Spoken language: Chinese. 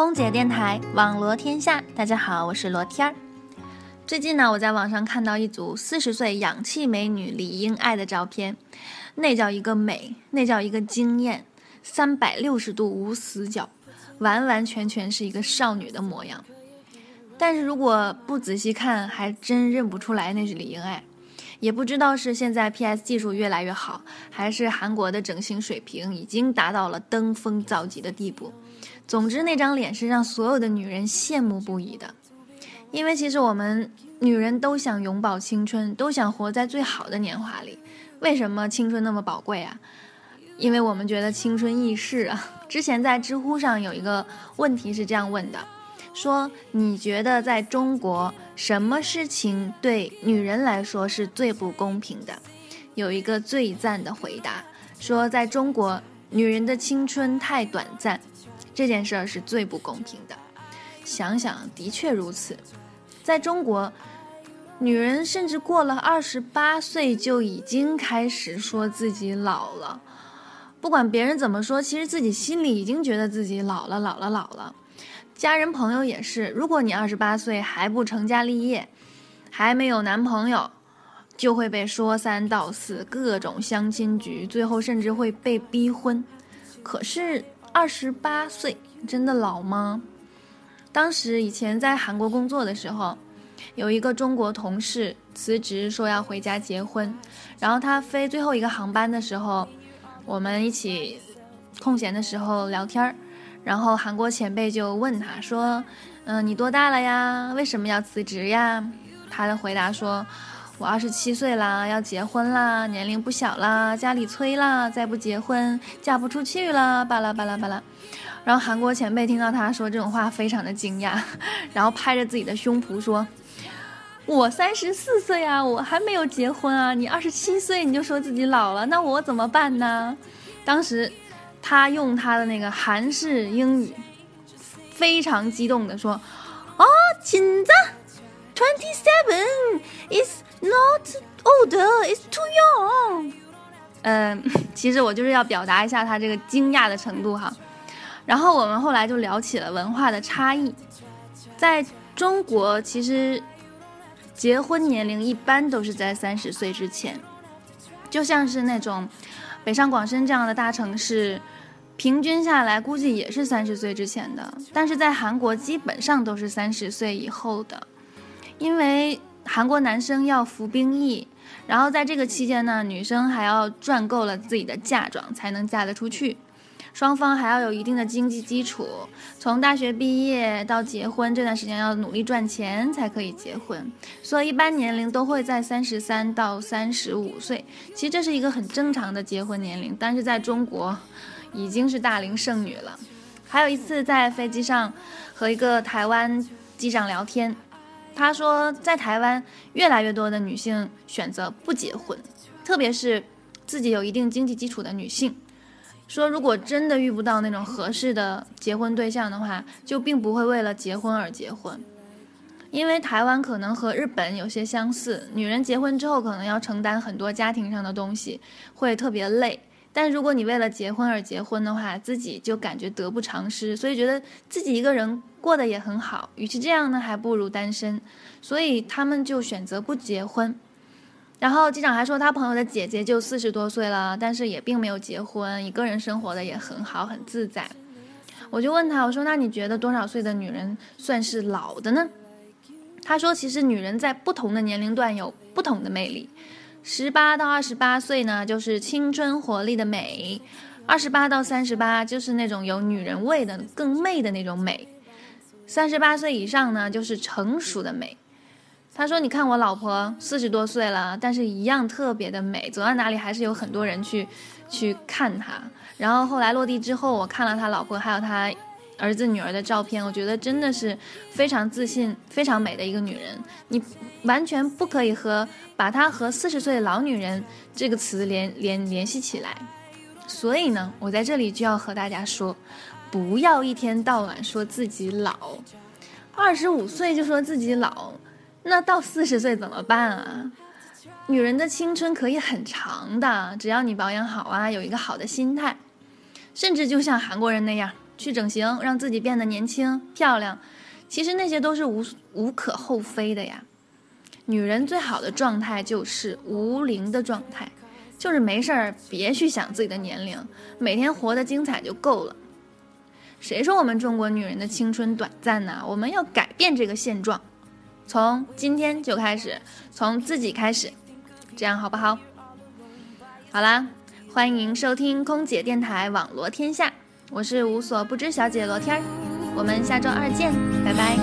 空姐电台网罗天下，大家好，我是罗天儿。最近呢，我在网上看到一组四十岁氧气美女李英爱的照片，那叫一个美，那叫一个惊艳，三百六十度无死角，完完全全是一个少女的模样。但是如果不仔细看，还真认不出来那是李英爱。也不知道是现在 PS 技术越来越好，还是韩国的整形水平已经达到了登峰造极的地步。总之，那张脸是让所有的女人羡慕不已的。因为其实我们女人都想永葆青春，都想活在最好的年华里。为什么青春那么宝贵啊？因为我们觉得青春易逝啊。之前在知乎上有一个问题是这样问的。说你觉得在中国什么事情对女人来说是最不公平的？有一个最赞的回答，说在中国女人的青春太短暂，这件事儿是最不公平的。想想的确如此，在中国，女人甚至过了二十八岁就已经开始说自己老了，不管别人怎么说，其实自己心里已经觉得自己老了，老了，老了。家人朋友也是，如果你二十八岁还不成家立业，还没有男朋友，就会被说三道四，各种相亲局，最后甚至会被逼婚。可是二十八岁真的老吗？当时以前在韩国工作的时候，有一个中国同事辞职说要回家结婚，然后他飞最后一个航班的时候，我们一起空闲的时候聊天儿。然后韩国前辈就问他说：“嗯，你多大了呀？为什么要辞职呀？”他的回答说：“我二十七岁啦，要结婚啦，年龄不小啦，家里催啦，再不结婚嫁不出去了，巴拉巴拉巴拉。”然后韩国前辈听到他说这种话，非常的惊讶，然后拍着自己的胸脯说：“我三十四岁啊，我还没有结婚啊，你二十七岁你就说自己老了，那我怎么办呢？”当时。他用他的那个韩式英语，非常激动的说：“啊，紧张，twenty seven is not old, it's too young。”嗯，其实我就是要表达一下他这个惊讶的程度哈。然后我们后来就聊起了文化的差异，在中国其实结婚年龄一般都是在三十岁之前，就像是那种。北上广深这样的大城市，平均下来估计也是三十岁之前的，但是在韩国基本上都是三十岁以后的，因为韩国男生要服兵役，然后在这个期间呢，女生还要赚够了自己的嫁妆才能嫁得出去。双方还要有一定的经济基础，从大学毕业到结婚这段时间要努力赚钱才可以结婚，所以一般年龄都会在三十三到三十五岁。其实这是一个很正常的结婚年龄，但是在中国已经是大龄剩女了。还有一次在飞机上和一个台湾机长聊天，他说在台湾越来越多的女性选择不结婚，特别是自己有一定经济基础的女性。说，如果真的遇不到那种合适的结婚对象的话，就并不会为了结婚而结婚，因为台湾可能和日本有些相似，女人结婚之后可能要承担很多家庭上的东西，会特别累。但如果你为了结婚而结婚的话，自己就感觉得不偿失，所以觉得自己一个人过得也很好。与其这样呢，还不如单身，所以他们就选择不结婚。然后机长还说，他朋友的姐姐就四十多岁了，但是也并没有结婚，一个人生活的也很好，很自在。我就问他，我说那你觉得多少岁的女人算是老的呢？他说，其实女人在不同的年龄段有不同的魅力。十八到二十八岁呢，就是青春活力的美；二十八到三十八，就是那种有女人味的、更媚的那种美；三十八岁以上呢，就是成熟的美。他说：“你看我老婆四十多岁了，但是一样特别的美，走到哪里还是有很多人去去看她。然后后来落地之后，我看了他老婆还有他儿子女儿的照片，我觉得真的是非常自信、非常美的一个女人。你完全不可以和把她和四十岁的老女人这个词联联联系起来。所以呢，我在这里就要和大家说，不要一天到晚说自己老，二十五岁就说自己老。”那到四十岁怎么办啊？女人的青春可以很长的，只要你保养好啊，有一个好的心态，甚至就像韩国人那样，去整形，让自己变得年轻漂亮，其实那些都是无无可厚非的呀。女人最好的状态就是无龄的状态，就是没事儿别去想自己的年龄，每天活得精彩就够了。谁说我们中国女人的青春短暂呢？我们要改变这个现状，从今天就开始，从自己开始，这样好不好？好啦，欢迎收听空姐电台网罗天下，我是无所不知小姐罗天儿，我们下周二见，拜拜。